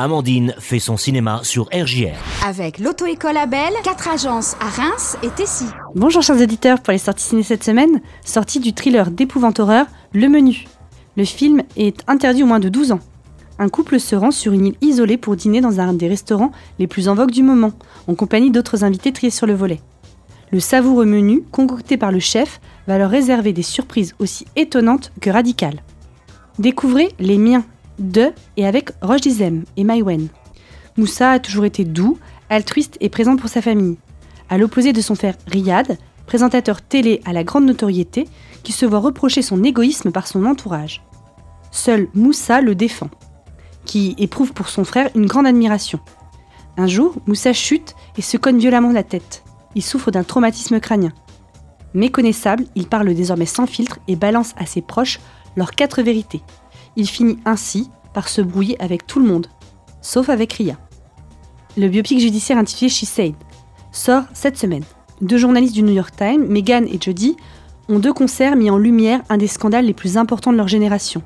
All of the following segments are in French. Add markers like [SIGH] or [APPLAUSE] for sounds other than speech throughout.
Amandine fait son cinéma sur RJR. Avec l'auto-école Abel, quatre agences à Reims et Tessy. Bonjour chers auditeurs, pour les sorties ciné cette semaine, sortie du thriller d'épouvante horreur Le Menu. Le film est interdit aux moins de 12 ans. Un couple se rend sur une île isolée pour dîner dans un des restaurants les plus en vogue du moment, en compagnie d'autres invités triés sur le volet. Le savoureux menu, concocté par le chef, va leur réserver des surprises aussi étonnantes que radicales. Découvrez Les Miens de et avec Roche Dizem et Maïwen. Moussa a toujours été doux, altruiste et présent pour sa famille. À l'opposé de son frère Riyad, présentateur télé à la grande notoriété, qui se voit reprocher son égoïsme par son entourage. Seul Moussa le défend qui éprouve pour son frère une grande admiration. Un jour, Moussa chute et se cogne violemment la tête. Il souffre d'un traumatisme crânien. Méconnaissable, il parle désormais sans filtre et balance à ses proches leurs quatre vérités. Il finit ainsi par se brouiller avec tout le monde, sauf avec Ria. Le biopic judiciaire intitulé She Said sort cette semaine. Deux journalistes du New York Times, Megan et Jody, ont deux concerts mis en lumière un des scandales les plus importants de leur génération,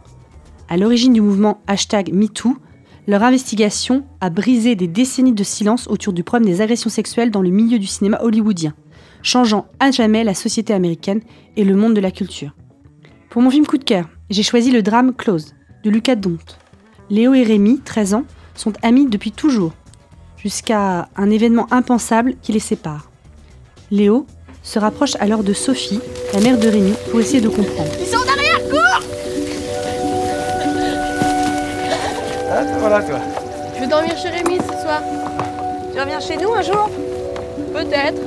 à l'origine du mouvement hashtag MeToo, leur investigation a brisé des décennies de silence autour du problème des agressions sexuelles dans le milieu du cinéma hollywoodien, changeant à jamais la société américaine et le monde de la culture. Pour mon film coup de cœur, j'ai choisi le drame Close de Lucas Dont. Léo et Rémi, 13 ans, sont amis depuis toujours, jusqu'à un événement impensable qui les sépare. Léo se rapproche alors de Sophie, la mère de Rémi, pour essayer de comprendre. voilà toi. Je vais dormir chez Rémi ce soir. Tu reviens chez nous un jour? Peut-être.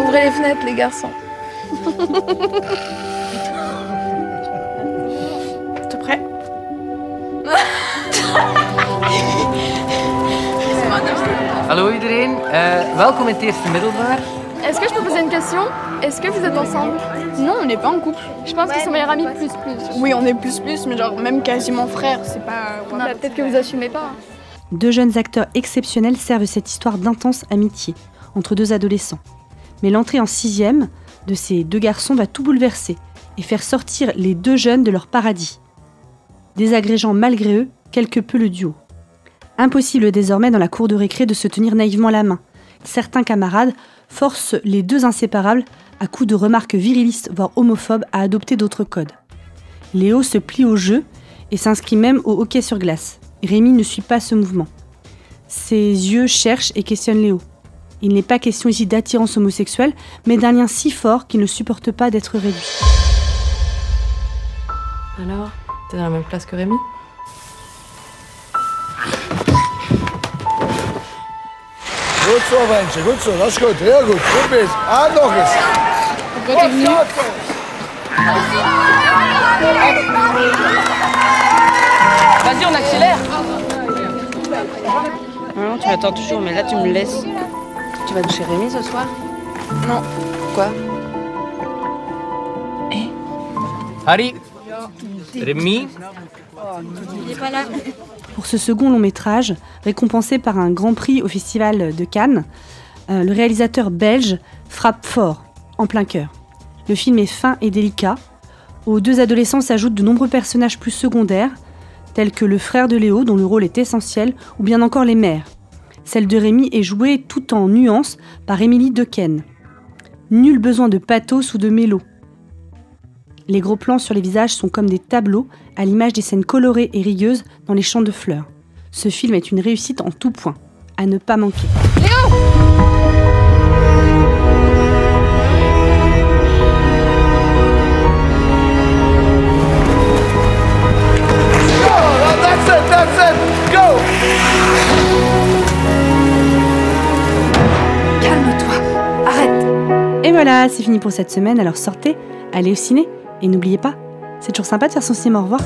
Ouvrez les fenêtres, les garçons. [LAUGHS] Hallo iedereen, uh, welkom in het eerste middelbaar. Est-ce que je peux poser une question? Est-ce que vous êtes ensemble? Non, on n'est pas en couple. Je pense qu'ils sont meilleurs amis plus plus. Oui, on est plus plus, mais genre même quasiment frères, c'est pas. Bah, Peut-être que vous assumez pas. Deux jeunes acteurs exceptionnels servent cette histoire d'intense amitié entre deux adolescents. Mais l'entrée en sixième de ces deux garçons va tout bouleverser et faire sortir les deux jeunes de leur paradis, désagrégeant malgré eux quelque peu le duo. Impossible désormais dans la cour de récré de se tenir naïvement la main. Certains camarades forcent les deux inséparables, à coups de remarques virilistes voire homophobes, à adopter d'autres codes. Léo se plie au jeu et s'inscrit même au hockey sur glace. Rémi ne suit pas ce mouvement. Ses yeux cherchent et questionnent Léo. Il n'est pas question ici d'attirance homosexuelle, mais d'un lien si fort qu'il ne supporte pas d'être réduit. Alors, t'es dans la même classe que Rémi? Goed zo, ventje, goed zo. Dat is goed, heel goed. Goed bezig. Ah, t'es venu Vas-y, on accélère. Non, tu m'attends toujours, mais là tu me laisses. Tu vas chez Rémi ce soir? Non. Quoi? Harry, Rémi, Pour ce second long métrage, récompensé par un grand prix au Festival de Cannes, euh, le réalisateur belge frappe fort, en plein cœur. Le film est fin et délicat. Aux deux adolescents s'ajoutent de nombreux personnages plus secondaires, tels que le frère de Léo, dont le rôle est essentiel, ou bien encore les mères. Celle de Rémi est jouée tout en nuances par Émilie Dequesne. Nul besoin de pathos ou de mélo. Les gros plans sur les visages sont comme des tableaux, à l'image des scènes colorées et rigueuses dans les champs de fleurs. Ce film est une réussite en tout point, à ne pas manquer. Go. Calme-toi. Arrête. Et voilà, c'est fini pour cette semaine, alors sortez, allez au ciné, et n'oubliez pas, c'est toujours sympa de faire son cinéma au revoir.